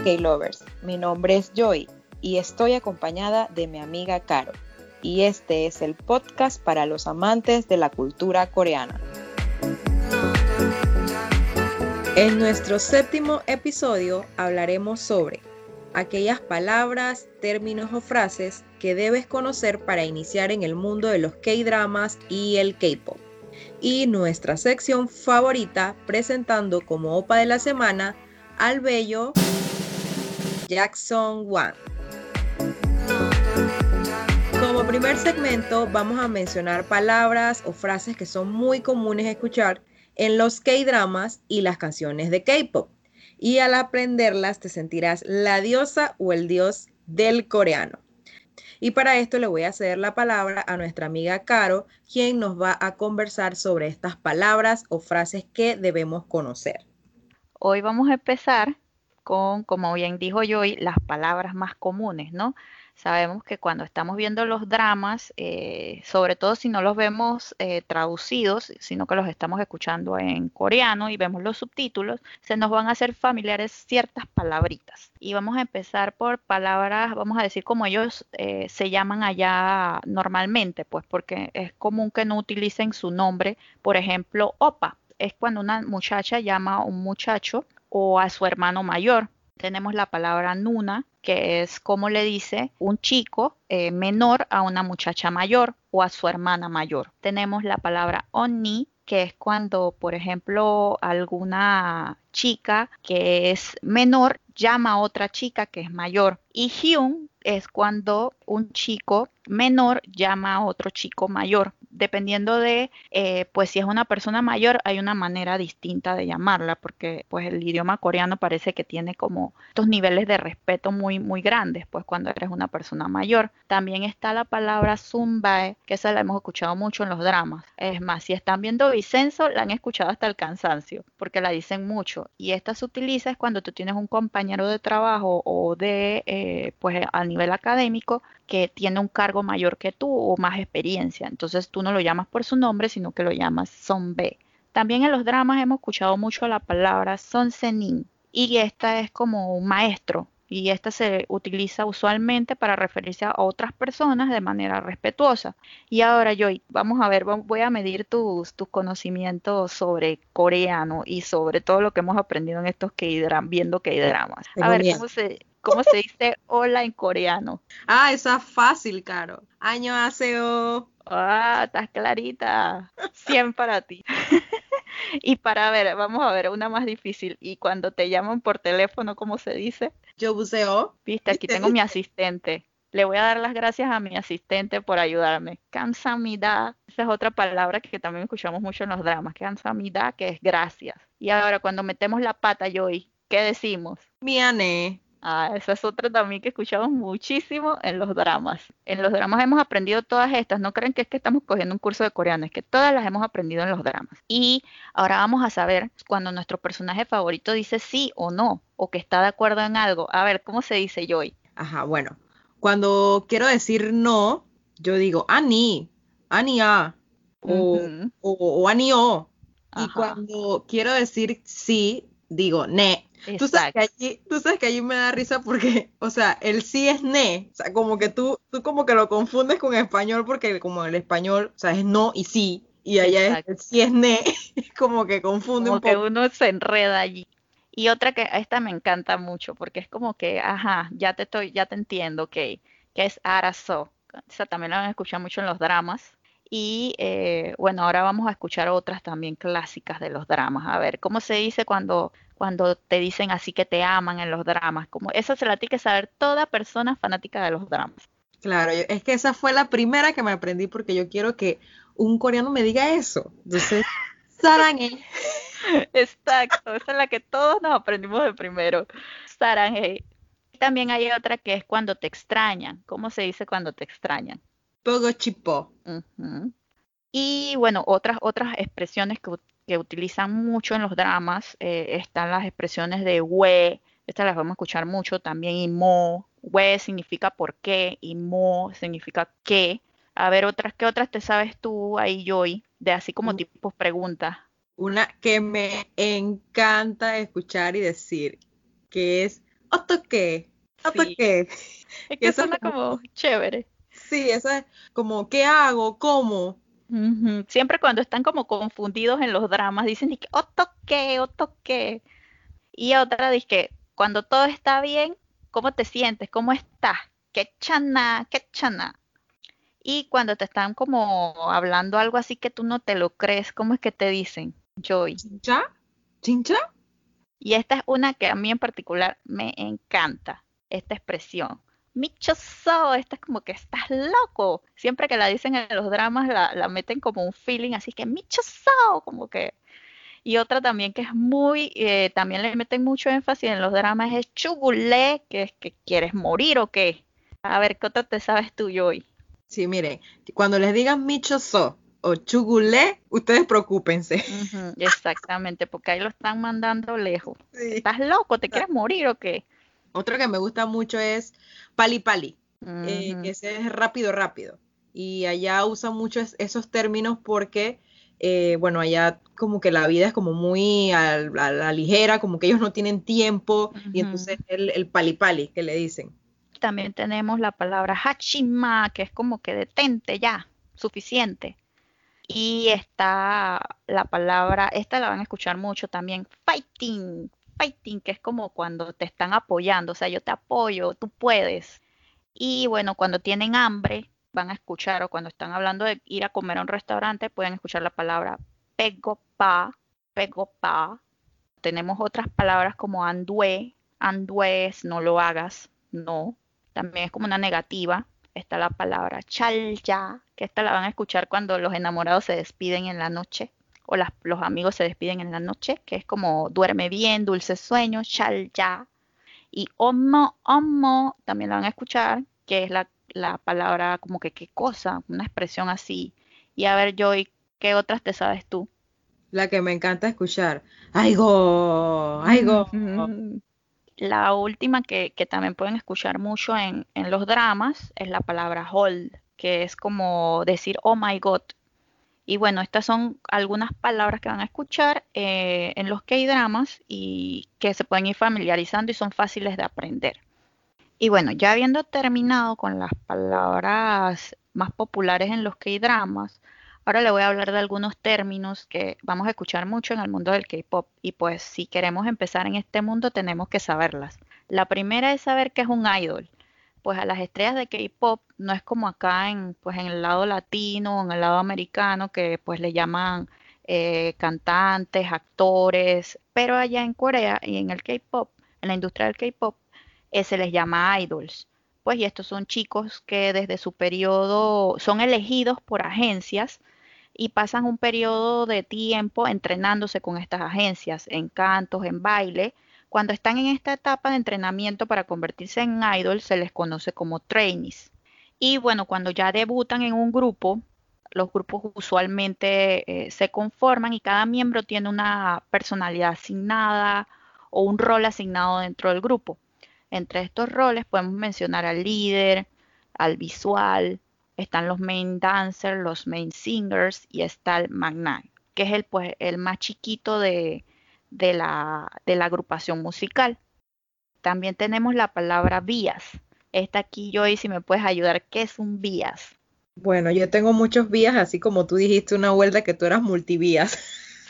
Hola K-Lovers, mi nombre es Joy y estoy acompañada de mi amiga Caro. Y este es el podcast para los amantes de la cultura coreana. En nuestro séptimo episodio hablaremos sobre aquellas palabras, términos o frases que debes conocer para iniciar en el mundo de los K-dramas y el K-pop. Y nuestra sección favorita presentando como OPA de la semana al bello Jackson Wang. Como primer segmento vamos a mencionar palabras o frases que son muy comunes escuchar en los K-dramas y las canciones de K-pop y al aprenderlas te sentirás la diosa o el dios del coreano. Y para esto le voy a ceder la palabra a nuestra amiga Caro, quien nos va a conversar sobre estas palabras o frases que debemos conocer. Hoy vamos a empezar con, como bien dijo Joy, las palabras más comunes, ¿no? Sabemos que cuando estamos viendo los dramas, eh, sobre todo si no los vemos eh, traducidos, sino que los estamos escuchando en coreano y vemos los subtítulos, se nos van a hacer familiares ciertas palabritas. Y vamos a empezar por palabras, vamos a decir como ellos eh, se llaman allá normalmente, pues porque es común que no utilicen su nombre, por ejemplo, opa. Es cuando una muchacha llama a un muchacho o a su hermano mayor tenemos la palabra nuna, que es como le dice un chico eh, menor a una muchacha mayor o a su hermana mayor. Tenemos la palabra onni, que es cuando, por ejemplo, alguna chica que es menor llama a otra chica que es mayor. Y hyun es cuando un chico menor llama a otro chico mayor dependiendo de, eh, pues si es una persona mayor, hay una manera distinta de llamarla, porque pues el idioma coreano parece que tiene como estos niveles de respeto muy, muy grandes, pues cuando eres una persona mayor. También está la palabra zumbae, que esa la hemos escuchado mucho en los dramas. Es más, si están viendo Vicenzo, la han escuchado hasta el cansancio, porque la dicen mucho. Y esta se utiliza es cuando tú tienes un compañero de trabajo o de, eh, pues a nivel académico, que tiene un cargo mayor que tú o más experiencia. Entonces tú no lo llamas por su nombre, sino que lo llamas son B. También en los dramas hemos escuchado mucho la palabra son senin y esta es como un maestro y esta se utiliza usualmente para referirse a otras personas de manera respetuosa. Y ahora, Joy, vamos a ver, voy a medir tus, tus conocimientos sobre coreano y sobre todo lo que hemos aprendido en estos K-dramas, viendo K-dramas. A ver, ¿cómo se, ¿Cómo se dice hola en coreano? Ah, esa es fácil, Caro. Año aseo. Ah, estás clarita. 100 para ti. y para ver, vamos a ver una más difícil. Y cuando te llaman por teléfono, ¿cómo se dice? Yo buceo. Viste, aquí tengo mi asistente. Le voy a dar las gracias a mi asistente por ayudarme. Kansamida, esa es otra palabra que también escuchamos mucho en los dramas. Kansamida, que es gracias. Y ahora cuando metemos la pata, Joy, ¿qué decimos? Miane. Ah, esa es otra también que escuchamos muchísimo en los dramas. En los dramas hemos aprendido todas estas. No creen que es que estamos cogiendo un curso de coreano, es que todas las hemos aprendido en los dramas. Y ahora vamos a saber cuando nuestro personaje favorito dice sí o no, o que está de acuerdo en algo. A ver, ¿cómo se dice Joy? Ajá, bueno. Cuando quiero decir no, yo digo ani, ani a, o, o, ani o. Y cuando quiero decir sí, digo ne. Tú sabes, que allí, tú sabes que allí me da risa porque, o sea, el sí es ne, o sea, como que tú, tú como que lo confundes con español porque como el español, o sea, es no y sí, y allá es, el sí es ne, como que confunde un poco. que uno se enreda allí. Y otra que esta me encanta mucho porque es como que, ajá, ya te estoy, ya te entiendo, ok, que es arazo. O sea, también la han escuchado mucho en los dramas. Y eh, bueno, ahora vamos a escuchar otras también clásicas de los dramas. A ver, ¿cómo se dice cuando cuando te dicen así que te aman en los dramas. Como eso se la tiene que saber toda persona fanática de los dramas. Claro, es que esa fue la primera que me aprendí porque yo quiero que un coreano me diga eso. Entonces, sarange. Exacto, esa es la que todos nos aprendimos de primero. Sarange. También hay otra que es cuando te extrañan. ¿Cómo se dice cuando te extrañan? Pogo chipo. Y bueno, otras, otras expresiones que que utilizan mucho en los dramas eh, están las expresiones de we, estas las vamos a escuchar mucho también, y mo, we significa por qué, y mo significa qué. A ver, otras, ¿qué otras te sabes tú ahí, Joy? De así como tipos preguntas. Una que me encanta escuchar y decir, que es. ¿Otto qué? Es que suena como, chévere. Sí, eso es como, ¿qué hago? ¿Cómo? Siempre cuando están como confundidos en los dramas, dicen, ¿otto qué? ¿Otto qué? Y otra dice que cuando todo está bien, ¿cómo te sientes? ¿Cómo estás? ¿Qué chana? ¿Qué chana? Y cuando te están como hablando algo así que tú no te lo crees, ¿cómo es que te dicen? Joy. ¿Chincha? ¿Chincha? Y esta es una que a mí en particular me encanta, esta expresión. Michoso, esta es como que estás loco. Siempre que la dicen en los dramas la, meten como un feeling así que michoso, como que... Y otra también que es muy, eh, también le meten mucho énfasis en los dramas es chugulé, que es que quieres morir o qué. A ver, ¿qué otra te sabes tú, Joy? Sí, miren, cuando les digan michoso o chugulé, ustedes preocúpense. exactamente, porque ahí lo están mandando lejos. ¿Estás loco? ¿Te quieres morir o qué? Otro que me gusta mucho es pali pali, eh, que ese es rápido, rápido. Y allá usan mucho esos términos porque, eh, bueno, allá como que la vida es como muy a, la ligera, como que ellos no tienen tiempo, y entonces el, el pali pali que le dicen también tenemos la palabra hachima, que es como que detente ya, suficiente. Y está la palabra, esta la van a escuchar mucho también, fighting, fighting, que es como cuando te están apoyando, o sea, yo te apoyo, tú puedes. Y bueno, cuando tienen hambre, van a escuchar, o cuando están hablando de ir a comer a un restaurante, pueden escuchar la palabra pegopa, pegopa. Tenemos otras palabras como andue, andues, no lo hagas, no también es como una negativa. Está la palabra chalya, que esta la van a escuchar cuando los enamorados se despiden en la noche o los amigos se despiden en la noche, que es como duerme bien, dulce sueño, chalya. Y omo, omo, también la van a escuchar, que es la, palabra como que qué cosa, una expresión así. Y a ver, Joy, ¿qué otras te sabes tú? La que me encanta escuchar. ¡Aigo! ¡Aigo! La última que, también pueden escuchar mucho en, los dramas es la palabra hold, que es como decir oh my god. Y bueno, estas son algunas palabras que van a escuchar eh, en los K-dramas y que se pueden ir familiarizando y son fáciles de aprender. Y bueno, ya habiendo terminado con las palabras más populares en los K-dramas, Ahora le voy a hablar de algunos términos que vamos a escuchar mucho en el mundo del K-pop y pues si queremos empezar en este mundo tenemos que saberlas. La primera es saber qué es un idol. Pues a las estrellas de K-pop no es como acá en pues en el lado latino o en el lado americano que pues le llaman eh, cantantes, actores, pero allá en Corea y en el K-pop, en la industria del K-pop, eh, se les llama idols. Pues y estos son chicos que desde su periodo son elegidos por agencias y pasan un periodo de tiempo entrenándose con estas agencias, en cantos, en baile. Cuando están en esta etapa de entrenamiento para convertirse en idol, se les conoce como trainees. Y bueno, cuando ya debutan en un grupo, los grupos usualmente eh, se conforman y cada miembro tiene una personalidad asignada o un rol asignado dentro del grupo. Entre estos roles podemos mencionar al líder, al visual, están los main dancers, los main singers y está el magnate, que es el, pues, el más chiquito de, la, de la agrupación musical. También tenemos la palabra vías. Esta aquí, Joy, si me puedes ayudar, ¿qué es un vías? Bueno, yo tengo muchos vías, así como tú dijiste una vuelta que tú eras multivías.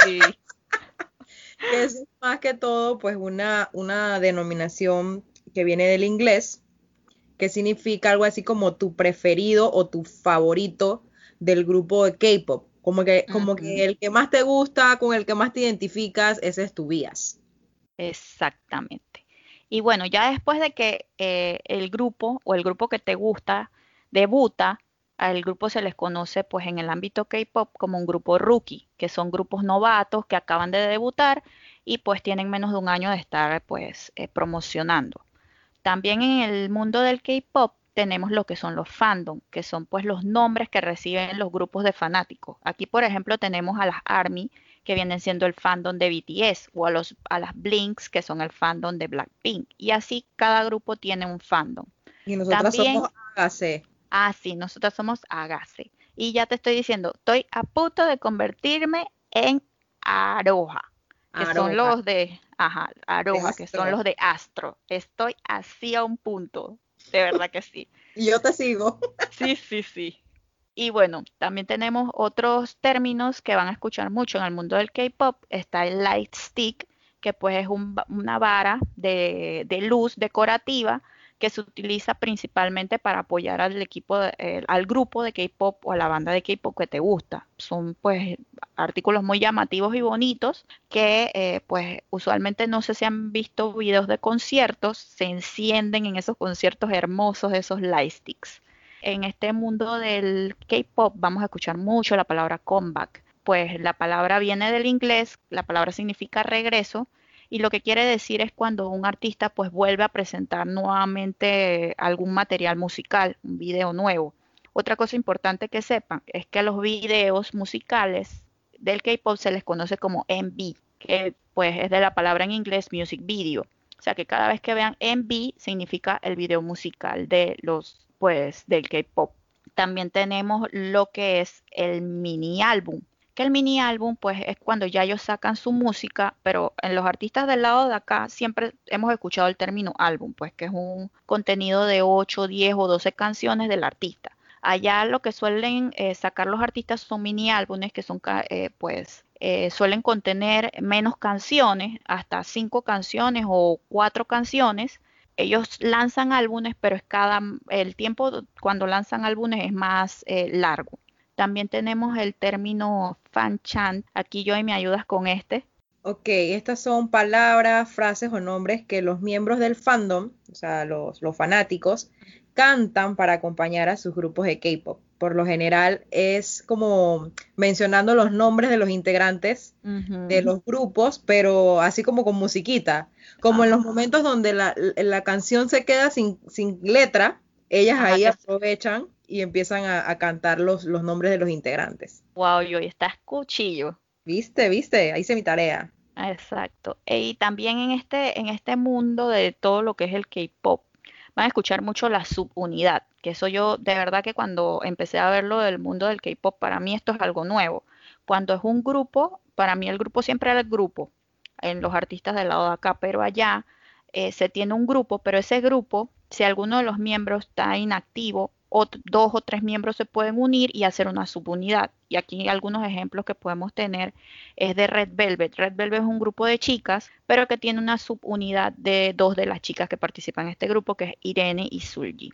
Sí. es más que todo, pues, una, una denominación que viene del inglés que significa algo así como tu preferido o tu favorito del grupo de K-pop. Como que, como que el que más te gusta, con el que más te identificas, ese es tu vías. Exactamente. Y bueno, ya después de que eh, el grupo o el grupo que te gusta debuta, al grupo se les conoce pues en el ámbito K-pop como un grupo rookie, que son grupos novatos que acaban de debutar y pues tienen menos de un año de estar pues eh, promocionando. También en el mundo del K-pop tenemos lo que son los fandom, que son pues los nombres que reciben los grupos de fanáticos. Aquí, por ejemplo, tenemos a las ARMY, que vienen siendo el fandom de BTS, o a, los, a las Blinks, que son el fandom de Blackpink. Y así cada grupo tiene un fandom. Y nosotros somos Agase. Ah, sí, nosotros somos Agase. Y ya te estoy diciendo, estoy a punto de convertirme en Aroha, que son los de Ajá, Aroha, que son los de Astro. Estoy así a un punto, de verdad que sí. y yo te sigo. sí, sí, sí. Y bueno, también tenemos otros términos que van a escuchar mucho en el mundo del K-pop. Está el light stick, que pues es una vara de, de luz decorativa que se utiliza principalmente para apoyar al equipo, eh, al grupo de K-pop o a la banda de K-pop que te gusta. Son pues artículos muy llamativos y bonitos que eh, pues usualmente no sé si han visto videos de conciertos, se encienden en esos conciertos hermosos, esos lightsticks. En este mundo del K-pop vamos a escuchar mucho la palabra comeback. Pues la palabra viene del inglés, la palabra significa regreso y lo que quiere decir es cuando un artista pues vuelve a presentar nuevamente algún material musical, un video nuevo. Otra cosa importante que sepan es que a los videos musicales del K-pop se les conoce como MV, que pues es de la palabra en inglés music video. O sea que cada vez que vean MV significa el video musical de los pues del K-pop. También tenemos lo que es el mini álbum el mini álbum pues es cuando ya ellos sacan su música, pero en los artistas del lado de acá siempre hemos escuchado el término álbum, pues que es un contenido de 8, 10 o 12 canciones del artista. Allá lo que suelen eh, sacar los artistas son mini álbumes que son eh, pues eh, suelen contener menos canciones, hasta 5 canciones o 4 canciones. Ellos lanzan álbumes, pero es cada el tiempo cuando lanzan álbumes es más largo. También tenemos el término fan chant. Aquí Joy me ayudas con este. Ok, estas son palabras, frases o nombres que los miembros del fandom, o sea, los, fanáticos, cantan para acompañar a sus grupos de K-pop. Por lo general es como mencionando los nombres de los integrantes de los grupos, pero así como con musiquita. Como en los momentos donde la, canción se queda sin, sin letra, ellas ahí aprovechan y empiezan a, cantar los, los, nombres de los integrantes. Wow, yo estás cuchillo. Viste, viste, ahí hice mi tarea. Exacto. Y también en este, en este mundo de todo lo que es el K-pop, van a escuchar mucho la subunidad, que eso yo de verdad que cuando empecé a verlo del mundo del K-pop, para mí esto es algo nuevo. Cuando es un grupo, para mí el grupo siempre era el grupo, en los artistas del lado de acá, pero allá eh, se tiene un grupo, pero ese grupo, si alguno de los miembros está inactivo o dos o tres miembros se pueden unir y hacer una subunidad. Y aquí algunos ejemplos que podemos tener es de Red Velvet. Red Velvet es un grupo de chicas, pero que tiene una subunidad de dos de las chicas que participan en este grupo, que es Irene y Sulji.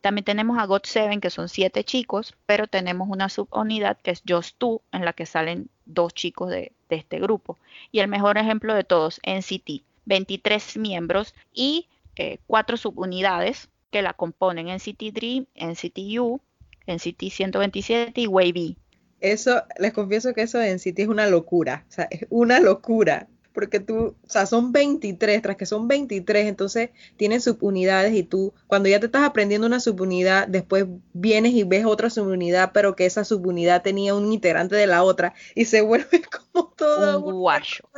También tenemos a God Seven, que son siete chicos, pero tenemos una subunidad que es Just Two, en la que salen dos chicos de, este grupo. Y el mejor ejemplo de todos, NCT, 23 miembros y eh, cuatro subunidades que la componen NCT Dream, NCT U, NCT 127 y Wavy. Eso, les confieso que eso de NCT es una locura, o sea, es una locura porque tú, o sea, son 23, tras que son 23, entonces tienen subunidades y tú, cuando ya te estás aprendiendo una subunidad, después vienes y ves otra subunidad, pero que esa subunidad tenía un integrante de la otra y se vuelve como todo un guacho.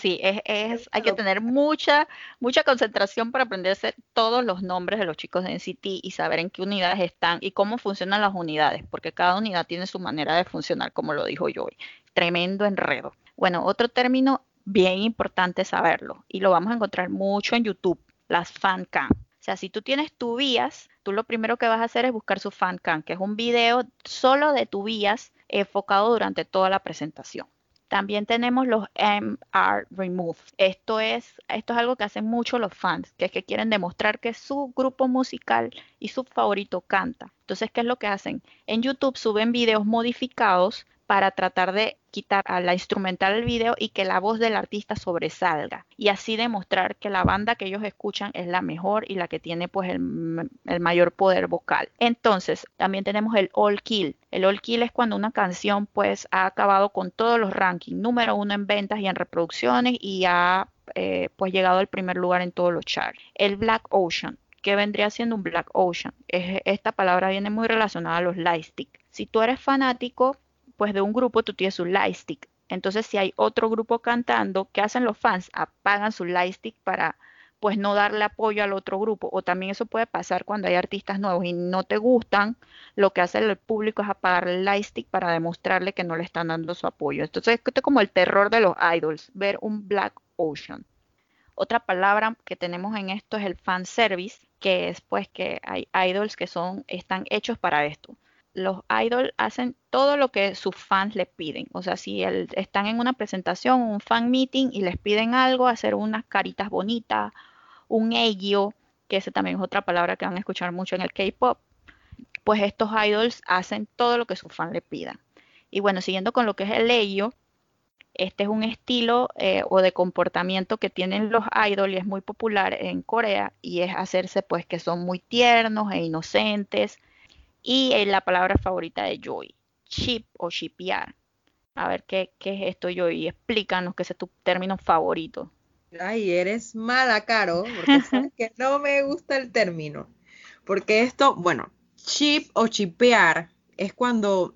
Sí, es, es, hay que tener mucha, mucha concentración para aprenderse todos los nombres de los chicos de NCT y saber en qué unidades están y cómo funcionan las unidades, porque cada unidad tiene su manera de funcionar, como lo dijo Joy. Tremendo enredo. Bueno, otro término bien importante saberlo y lo vamos a encontrar mucho en YouTube, las fancam. O sea, si tú tienes tu vías, tú lo primero que vas a hacer es buscar su fancam, que es un video solo de tu vías enfocado durante toda la presentación. También tenemos los MR Remove. Esto es, esto es algo que hacen mucho los fans, que es que quieren demostrar que su grupo musical y su favorito canta. Entonces, ¿qué es lo que hacen? En YouTube suben videos modificados para tratar de quitar a la instrumental del video y que la voz del artista sobresalga y así demostrar que la banda que ellos escuchan es la mejor y la que tiene pues el, el, mayor poder vocal. Entonces también tenemos el all kill. El all kill es cuando una canción pues ha acabado con todos los rankings, número uno en ventas y en reproducciones y ha eh, pues llegado al primer lugar en todos los charts. El Black Ocean que vendría siendo un Black Ocean. esta palabra viene muy relacionada a los lightstick. Si tú eres fanático pues de un grupo tú tienes un lightstick. Entonces, si hay otro grupo cantando, ¿qué hacen los fans? Apagan su lightstick para pues no darle apoyo al otro grupo. O también eso puede pasar cuando hay artistas nuevos y no te gustan, lo que hace el público es apagar el lightstick para demostrarle que no le están dando su apoyo. Entonces, es como el terror de los idols, ver un Black Ocean. Otra palabra que tenemos en esto es el fan service, que es pues que hay idols que son, están hechos para esto. Los idols hacen todo lo que sus fans les piden. O sea, si están en una presentación, un fan meeting y les piden algo, hacer unas caritas bonitas, un ello, que ese también es otra palabra que van a escuchar mucho en el K-pop, pues estos idols hacen todo lo que sus fans les pidan. Y bueno, siguiendo con lo que es el ello, este es un estilo eh, o de comportamiento que tienen los idols y es muy popular en Corea y es hacerse pues que son muy tiernos e inocentes. Y es la palabra favorita de Joy, chip o shipear. A ver qué, qué es esto, Joy, explícanos qué es tu término favorito. Ay, eres mala, Caro, porque sabes que no me gusta el término. Porque esto, bueno, chip o chipear es cuando, o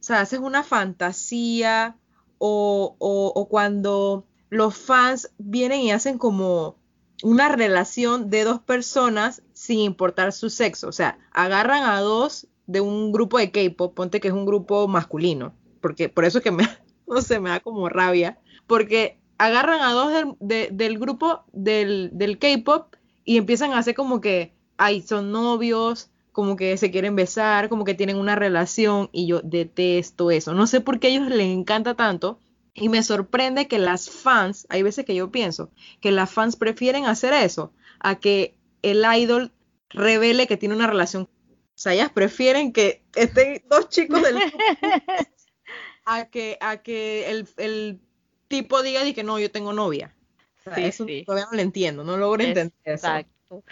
sea, haces una fantasía o, cuando los fans vienen y hacen como una relación de dos personas sin importar su sexo. O sea, agarran a dos de un grupo de K-pop, ponte que es un grupo masculino, porque por eso que me, no sé, me da como rabia, porque agarran a dos del, grupo del, del K-pop y empiezan a hacer como que, ay, son novios, como que se quieren besar, como que tienen una relación y yo detesto eso. No sé por qué a ellos les encanta tanto y me sorprende que las fans, hay veces que yo pienso que las fans prefieren hacer eso a que el idol revele que tiene una relación. O sea, ellas prefieren que estén dos chicos del a que a que el, tipo diga que no, yo tengo novia. O sea, eso todavía no lo entiendo, no logro entender eso.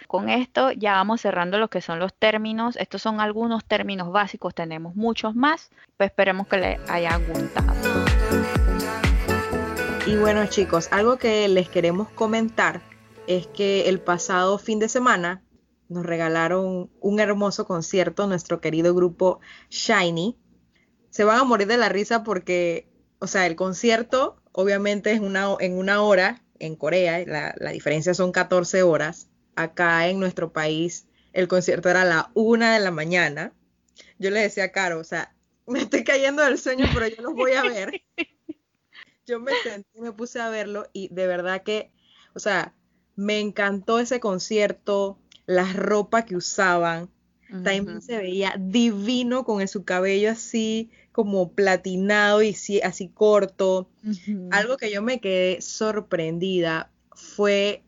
Con esto ya vamos cerrando lo que son los términos. Estos son algunos términos básicos, tenemos muchos más, pues esperemos que les haya gustado. Y bueno chicos, algo que les queremos comentar es que el pasado fin de semana nos regalaron un hermoso concierto, nuestro querido grupo Shiny. Se van a morir de la risa porque, o sea, el concierto obviamente es en una hora en Corea, la, la diferencia son 14 horas acá en nuestro país el concierto era a la una de la mañana. Yo le decía a Caro, o sea, me estoy cayendo del sueño, pero yo los voy a ver. Yo me senté, me puse a verlo y de verdad que, o sea, me encantó ese concierto, la ropa que usaban. También se veía divino con su cabello así como platinado y así corto. Algo que yo me quedé sorprendida fue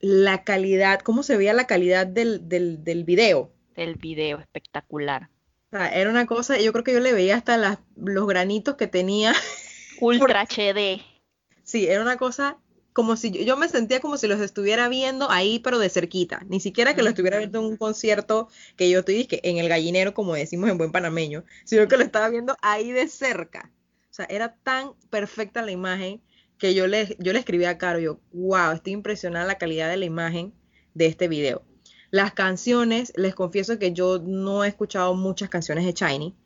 la calidad, cómo se veía la calidad del, del, del video. Del video, espectacular. O sea, era una cosa, yo creo que yo le veía hasta las, los granitos que tenía. Ultra HD. Sí, era una cosa como si yo, me sentía como si los estuviera viendo ahí, pero de cerquita. Ni siquiera que lo estuviera viendo en un concierto que yo estoy en el gallinero, como decimos en buen panameño, sino que lo estaba viendo ahí de cerca. O sea, era tan perfecta la imagen que yo le, yo le escribí a Caro, yo, wow, estoy impresionada la calidad de la imagen de este video. Las canciones, les confieso que yo no he escuchado muchas canciones de Shiny,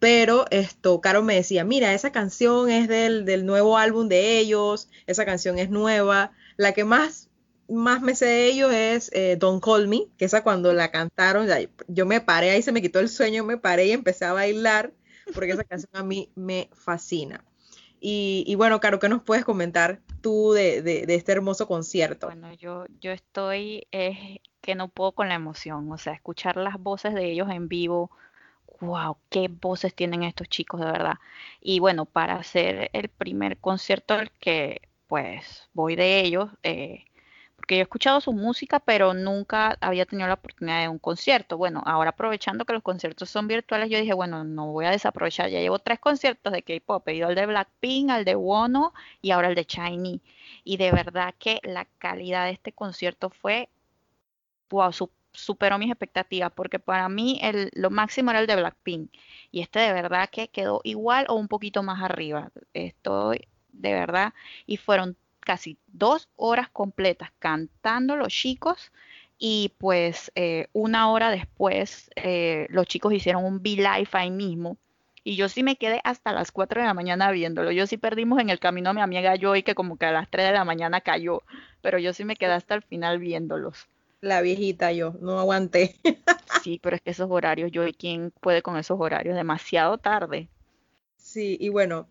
pero esto, Caro me decía, mira, esa canción es del, del nuevo álbum de ellos, esa canción es nueva, la que más más me sé de ellos es eh, Don't Call Me, que esa cuando la cantaron, yo me paré ahí, se me quitó el sueño, me paré y empecé a bailar, porque esa canción a mí me fascina. Y, bueno, Caro, ¿qué nos puedes comentar tú de, este hermoso concierto? Bueno, yo, yo estoy que no puedo con la emoción, o sea, escuchar las voces de ellos en vivo, wow, qué voces tienen estos chicos de verdad. Y bueno, para hacer el primer concierto al que pues voy de ellos, eh, porque yo he escuchado su música, pero nunca había tenido la oportunidad de un concierto. Bueno, ahora aprovechando que los conciertos son virtuales, yo dije, bueno, no voy a desaprovechar. Ya llevo tres conciertos de K-pop. He ido de Blackpink, al de Wono y ahora el de Shiny. Y de verdad que la calidad de este concierto fue, wow, superó mis expectativas, porque para mí el, lo máximo era el de Blackpink. Y este de verdad que quedó igual o un poquito más arriba. Estoy de verdad. Y fueron casi dos horas completas cantando los chicos y pues eh, una hora después eh, los chicos hicieron un V-Live ahí mismo y yo sí me quedé hasta las 4 de la mañana viéndolo. Yo sí perdimos en el camino a mi amiga Joy que como que a las 3 de la mañana cayó, pero yo sí me quedé hasta el final viéndolos. La viejita yo, no aguanté. sí, pero es que esos horarios, Joy, ¿quién puede con esos horarios? Demasiado tarde. Sí, y bueno,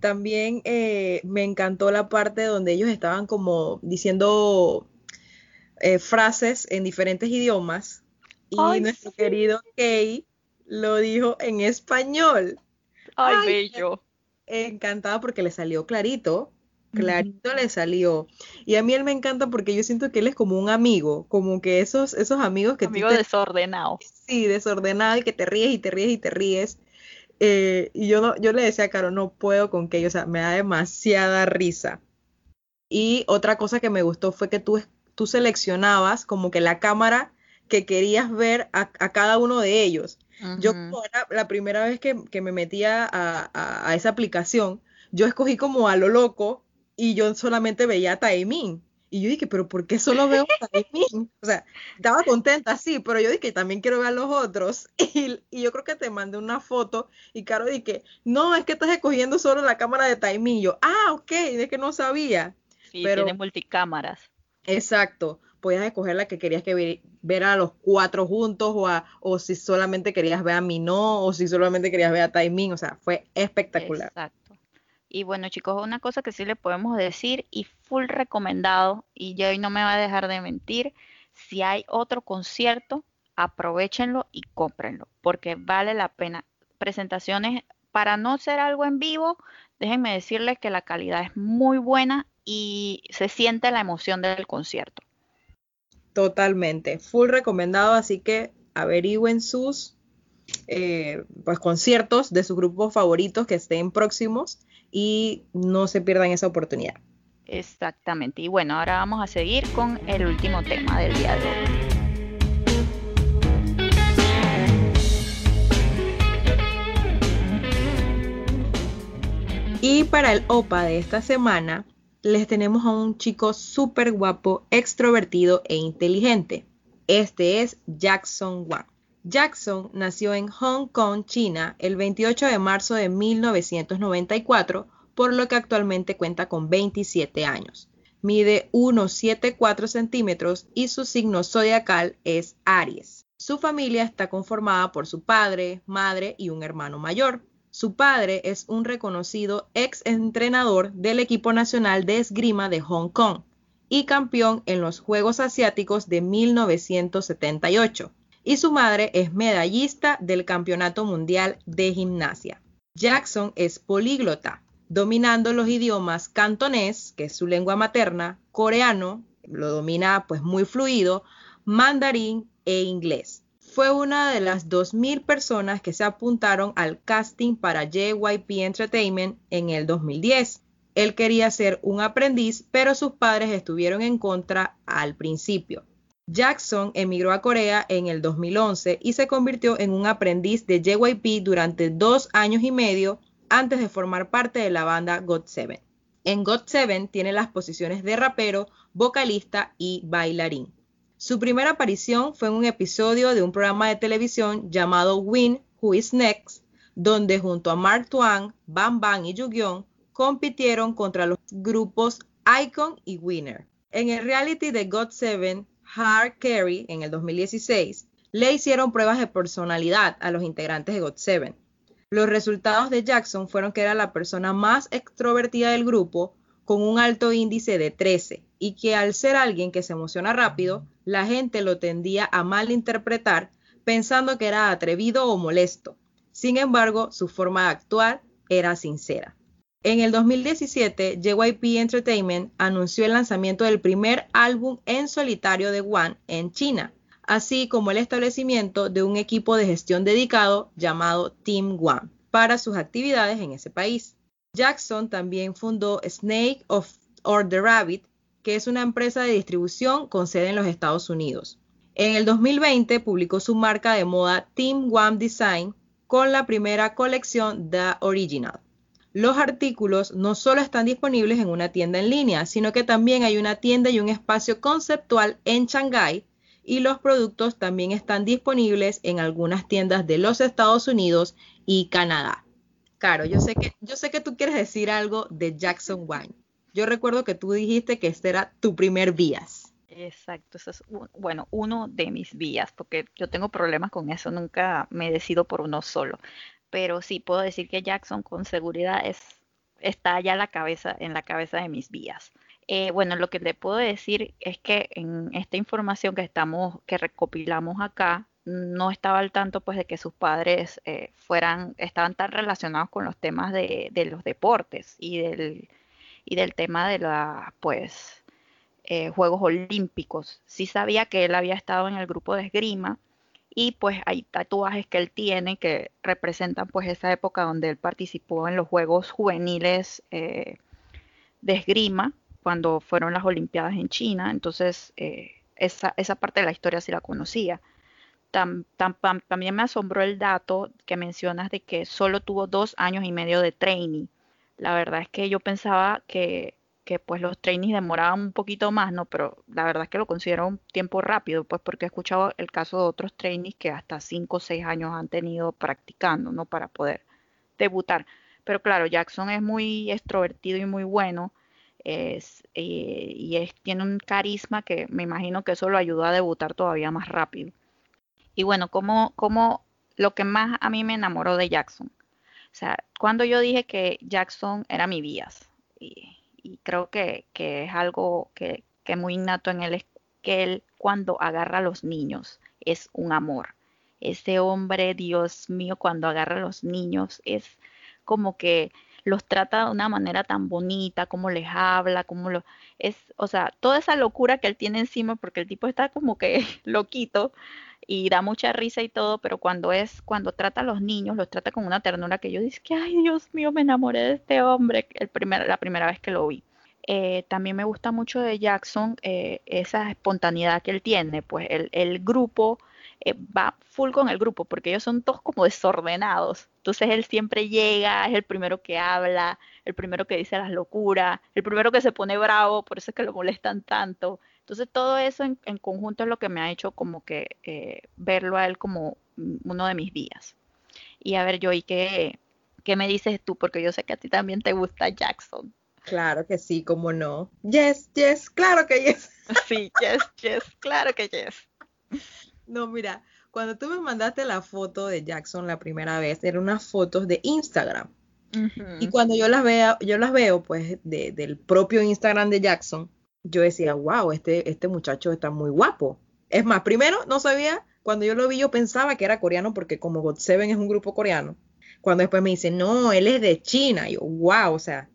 también eh, me encantó la parte donde ellos estaban como diciendo eh, frases en diferentes idiomas y nuestro querido Kay lo dijo en español. Ay, bello. Encantada porque le salió clarito, clarito le salió. Y a mí él me encanta porque yo siento que él es como un amigo, como que esos, esos amigos que... Amigo desordenado. Sí, desordenado y que te ríes y te ríes y te ríes. Eh, y yo, no, yo le decía a Caro, no puedo con que, o sea, me da demasiada risa. Y otra cosa que me gustó fue que tú, tú seleccionabas como que la cámara que querías ver a, cada uno de ellos. Yo, la primera vez que, me metía a, esa aplicación, yo escogí como a lo loco y yo solamente veía a Taemin. Y yo dije, pero ¿por qué solo veo a Taemin? O sea, estaba contenta, sí, pero yo dije, también quiero ver a los otros. Y, yo creo que te mandé una foto y Caro dije, no, es que estás escogiendo solo la cámara de Taemin. Y yo, ah, ok, es que no sabía. Sí, pero, tiene multicámaras. Exacto, podías escoger la que querías que ver, a los cuatro juntos o, o si solamente querías ver a no o si solamente querías ver a Taiming, o sea, fue espectacular. Exacto. Y bueno chicos, una cosa que sí le podemos decir y full recomendado, y ya hoy no me va a dejar de mentir, si hay otro concierto, aprovechenlo y cómprenlo, porque vale la pena. Presentaciones, para no ser algo en vivo, déjenme decirles que la calidad es muy buena y se siente la emoción del concierto. Totalmente, full recomendado, así que averigüen sus eh, pues, conciertos de sus grupos favoritos que estén próximos y no se pierdan esa oportunidad. Exactamente, y bueno, ahora vamos a seguir con el último tema del día de hoy. Y para el OPA de esta semana les tenemos a un chico súper guapo, extrovertido e inteligente. Este es Jackson Wang. Jackson nació en Hong Kong, China, el 28 de marzo de 1994, por lo que actualmente cuenta con 27 años. Mide 1,74 centímetros y su signo zodiacal es Aries. Su familia está conformada por su padre, madre y un hermano mayor. Su padre es un reconocido ex entrenador del equipo nacional de esgrima de Hong Kong y campeón en los Juegos Asiáticos de 1978. Y su madre es medallista del Campeonato Mundial de Gimnasia. Jackson es políglota, dominando los idiomas cantonés, que es su lengua materna, coreano, lo domina pues muy fluido, mandarín e inglés fue una de las 2.000 personas que se apuntaron al casting para JYP Entertainment en el 2010. Él quería ser un aprendiz, pero sus padres estuvieron en contra al principio. Jackson emigró a Corea en el 2011 y se convirtió en un aprendiz de JYP durante dos años y medio antes de formar parte de la banda GOT7. En GOT7 tiene las posiciones de rapero, vocalista y bailarín. Su primera aparición fue en un episodio de un programa de televisión llamado Win Who Is Next, donde junto a Mark Twain, Bam Bam y Jugyeon compitieron contra los grupos Icon y Winner. En el reality de God 7 Hard Carry en el 2016, le hicieron pruebas de personalidad a los integrantes de God 7 Los resultados de Jackson fueron que era la persona más extrovertida del grupo, con un alto índice de 13, y que al ser alguien que se emociona rápido, la gente lo tendía a malinterpretar pensando que era atrevido o molesto. Sin embargo, su forma de actuar era sincera. En el 2017, JYP Entertainment anunció el lanzamiento del primer álbum en solitario de One en China, así como el establecimiento de un equipo de gestión dedicado llamado Team One para sus actividades en ese país. Jackson también fundó Snake of or the Rabbit, que es una empresa de distribución con sede en los Estados Unidos. En el 2020 publicó su marca de moda Team One Design con la primera colección The Original. Los artículos no solo están disponibles en una tienda en línea, sino que también hay una tienda y un espacio conceptual en Shanghai y los productos también están disponibles en algunas tiendas de los Estados Unidos y Canadá. Caro, yo sé que, yo sé que tú quieres decir algo de Jackson Wine. Yo recuerdo que tú dijiste que este era tu primer vías. Exacto, eso es, bueno, uno de mis vías, porque yo tengo problemas con eso, nunca me decido por uno solo. Pero sí puedo decir que Jackson con seguridad es, está ya la cabeza, en la cabeza de mis vías. Eh, bueno, lo que le puedo decir es que en esta información que estamos, que recopilamos acá, no estaba al tanto pues de que sus padres eh, fueran, estaban tan relacionados con los temas de, los deportes y del, y del tema de la pues eh, Juegos Olímpicos. Sí sabía que él había estado en el grupo de esgrima y pues hay tatuajes que él tiene que representan pues esa época donde él participó en los Juegos Juveniles de esgrima cuando fueron las Olimpiadas en China, entonces eh, esa, esa, parte de la historia sí la conocía. también me asombró el dato que mencionas de que solo tuvo dos años y medio de training. La verdad es que yo pensaba que, que pues los trainings demoraban un poquito más, ¿no? Pero la verdad es que lo considero un tiempo rápido, pues porque he escuchado el caso de otros trainings que hasta cinco o seis años han tenido practicando, ¿no? Para poder debutar. Pero claro, Jackson es muy extrovertido y muy bueno es, eh, y es, tiene un carisma que me imagino que eso lo ayudó a debutar todavía más rápido. Y bueno, como, como lo que más a mí me enamoró de Jackson. O sea, cuando yo dije que Jackson era mi vías, y, creo que, es algo que, que muy innato en él, es que él cuando agarra a los niños es un amor. Ese hombre, Dios mío, cuando agarra a los niños es como que los trata de una manera tan bonita, cómo les habla, cómo lo es, o sea, toda esa locura que él tiene encima, porque el tipo está como que loquito y da mucha risa y todo, pero cuando es, cuando trata a los niños, los trata con una ternura que yo dice que, ay Dios mío, me enamoré de este hombre el primer, la primera vez que lo vi. Eh, también me gusta mucho de Jackson eh, esa espontaneidad que él tiene, pues el, el grupo eh, va full con el grupo, porque ellos son todos como desordenados. Entonces él siempre llega, es el primero que habla, el primero que dice las locuras, el primero que se pone bravo, por eso es que lo molestan tanto. Entonces todo eso en, conjunto es lo que me ha hecho como que eh, verlo a él como uno de mis días. Y a ver, Joy, ¿qué, ¿qué me dices tú? Porque yo sé que a ti también te gusta Jackson. Claro que sí, cómo no. Yes, yes, claro que yes. Sí, yes, yes, claro que yes. No, mira, cuando tú me mandaste la foto de Jackson la primera vez, eran unas fotos de Instagram. Y cuando yo las veo, yo las veo, pues, del propio Instagram de Jackson, yo decía, wow, este, este muchacho está muy guapo. Es más, primero no sabía, cuando yo lo vi, yo pensaba que era coreano, porque como God Seven es un grupo coreano. Cuando después me dicen, no, él es de China, yo, wow, o sea,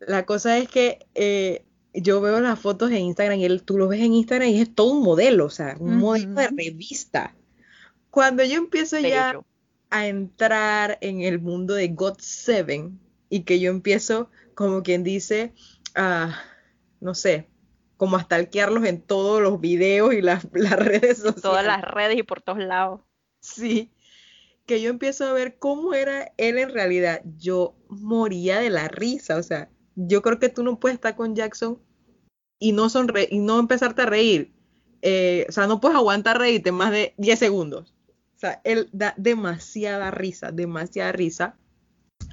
la cosa es que eh, yo veo las fotos en Instagram y él, tú lo ves en Instagram y es todo un modelo, o sea, un modelo de revista. Cuando yo empiezo ya a entrar en el mundo de God Seven y que yo empiezo, como quien dice, a, no sé, como a stalkearlos en todos los videos y las, las redes sociales. Todas las redes y por todos lados. Sí, que yo empiezo a ver cómo era él en realidad. Yo moría de la risa, o sea, yo creo que tú no puedes estar con Jackson y no, sonre y no empezarte a reír. Eh, o sea, no puedes aguantar reírte más de 10 segundos. O sea, él da demasiada risa, demasiada risa.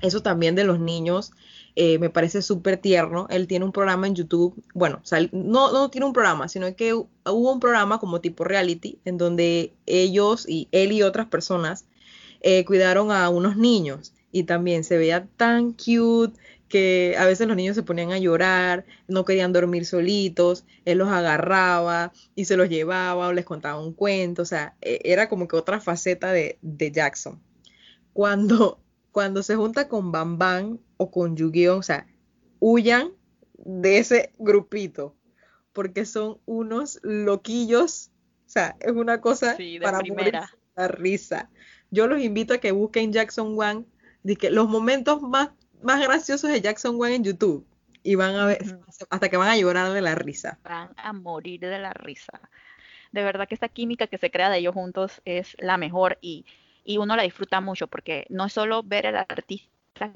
Eso también de los niños eh, me parece súper tierno. Él tiene un programa en YouTube, bueno, no, no tiene un programa, sino que hubo un programa como tipo reality en donde ellos y él y otras personas eh, cuidaron a unos niños y también se veía tan cute, que a veces los niños se ponían a llorar, no querían dormir solitos, él los agarraba y se los llevaba o les contaba un cuento, o sea, e, era como que otra faceta de, Jackson. Cuando, cuando se junta con Bam Bam o con yu o sea, huyan de ese grupito, porque son unos loquillos, o sea, es una cosa para primera. la risa. Yo los invito a que busquen Jackson One, de que los momentos más más graciosos de Jackson Wang en YouTube. Y van a ver, hasta que van a llorar de la risa. Van a morir de la risa. De verdad que esta química que se crea de ellos juntos es la mejor y, uno la disfruta mucho porque no es solo ver al artista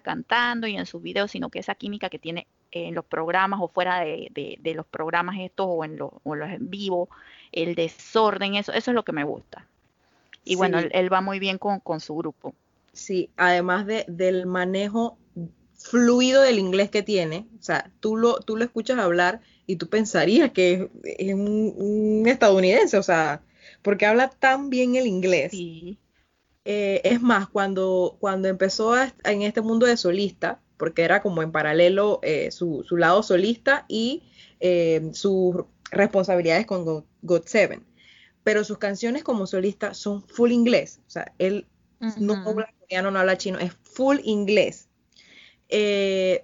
cantando y en sus videos, sino que esa química que tiene en los programas o fuera de, los programas estos o en, los en vivo, el desorden, eso, eso es lo que me gusta. Y bueno, él, va muy bien con, con su grupo. Sí, además de, del manejo fluido del inglés que tiene, o sea, tú lo, tú lo escuchas hablar y tú pensarías que es, un, estadounidense, o sea, porque habla tan bien el inglés. Sí. Eh, es más, cuando, cuando empezó en este mundo de solista, porque era como en paralelo eh, su, lado solista y eh, sus responsabilidades con God, Seven. Pero sus canciones como solista son full inglés. O sea, él no habla coreano, no habla chino, es full inglés.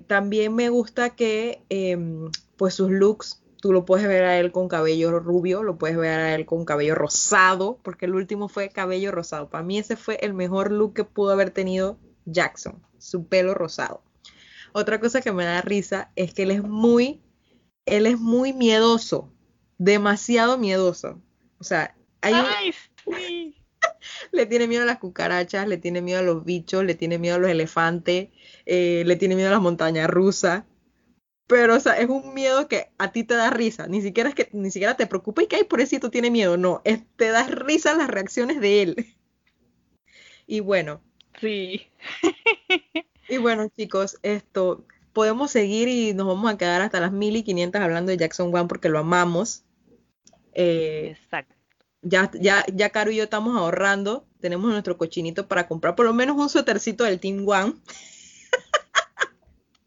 También me gusta que em, pues sus looks, tú lo puedes ver a él con cabello rubio, lo puedes ver a él con cabello rosado, porque el último fue cabello rosado. Para mí ese fue el mejor look que pudo haber tenido Jackson, su pelo rosado. Otra cosa que me da risa es que él es muy, él es muy miedoso, demasiado miedoso. O sea, hay le tiene miedo a las cucarachas, le tiene miedo a los bichos, le tiene miedo a los elefantes, eh, le tiene miedo a las montañas rusas. Pero, o sea, es un miedo que a ti te da risa. Ni siquiera es que ni siquiera te preocupa y que hay por eso tiene miedo. No, es, te da risa las reacciones de él. Y bueno. Sí. y bueno, chicos, esto podemos seguir y nos vamos a quedar hasta las 1500 hablando de Jackson One porque lo amamos. Eh, Exacto ya, ya, ya Caro y yo estamos ahorrando, tenemos nuestro cochinito para comprar por lo menos un suétercito del Team One.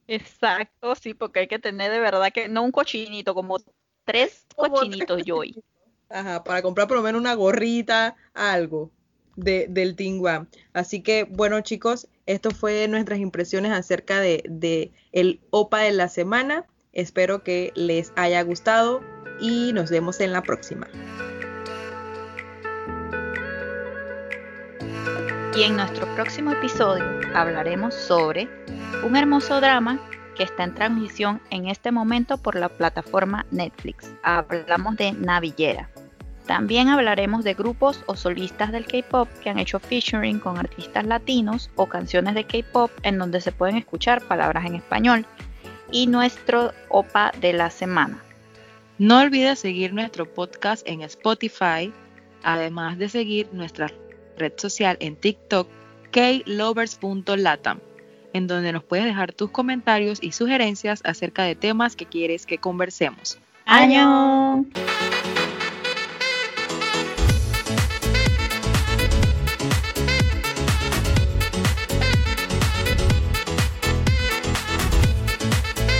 Exacto, sí, porque hay que tener de verdad que, no un cochinito, como tres cochinitos yo hoy. Ajá, para comprar por lo menos una gorrita, algo de, del One. Así que, bueno, chicos, esto fue nuestras impresiones acerca de, de el OPA de la semana. Espero que les haya gustado y nos vemos en la próxima. Y en nuestro próximo episodio hablaremos sobre un hermoso drama que está en transmisión en este momento por la plataforma Netflix. Hablamos de Navillera. También hablaremos de grupos o solistas del K-pop que han hecho featuring con artistas latinos o canciones de K-pop en donde se pueden escuchar palabras en español. Y nuestro OPA de la semana. No olvides seguir nuestro podcast en Spotify, además de seguir nuestras red social en TikTok, klovers.latam, en donde nos puedes dejar tus comentarios y sugerencias acerca de temas que quieres que conversemos. ¡Año!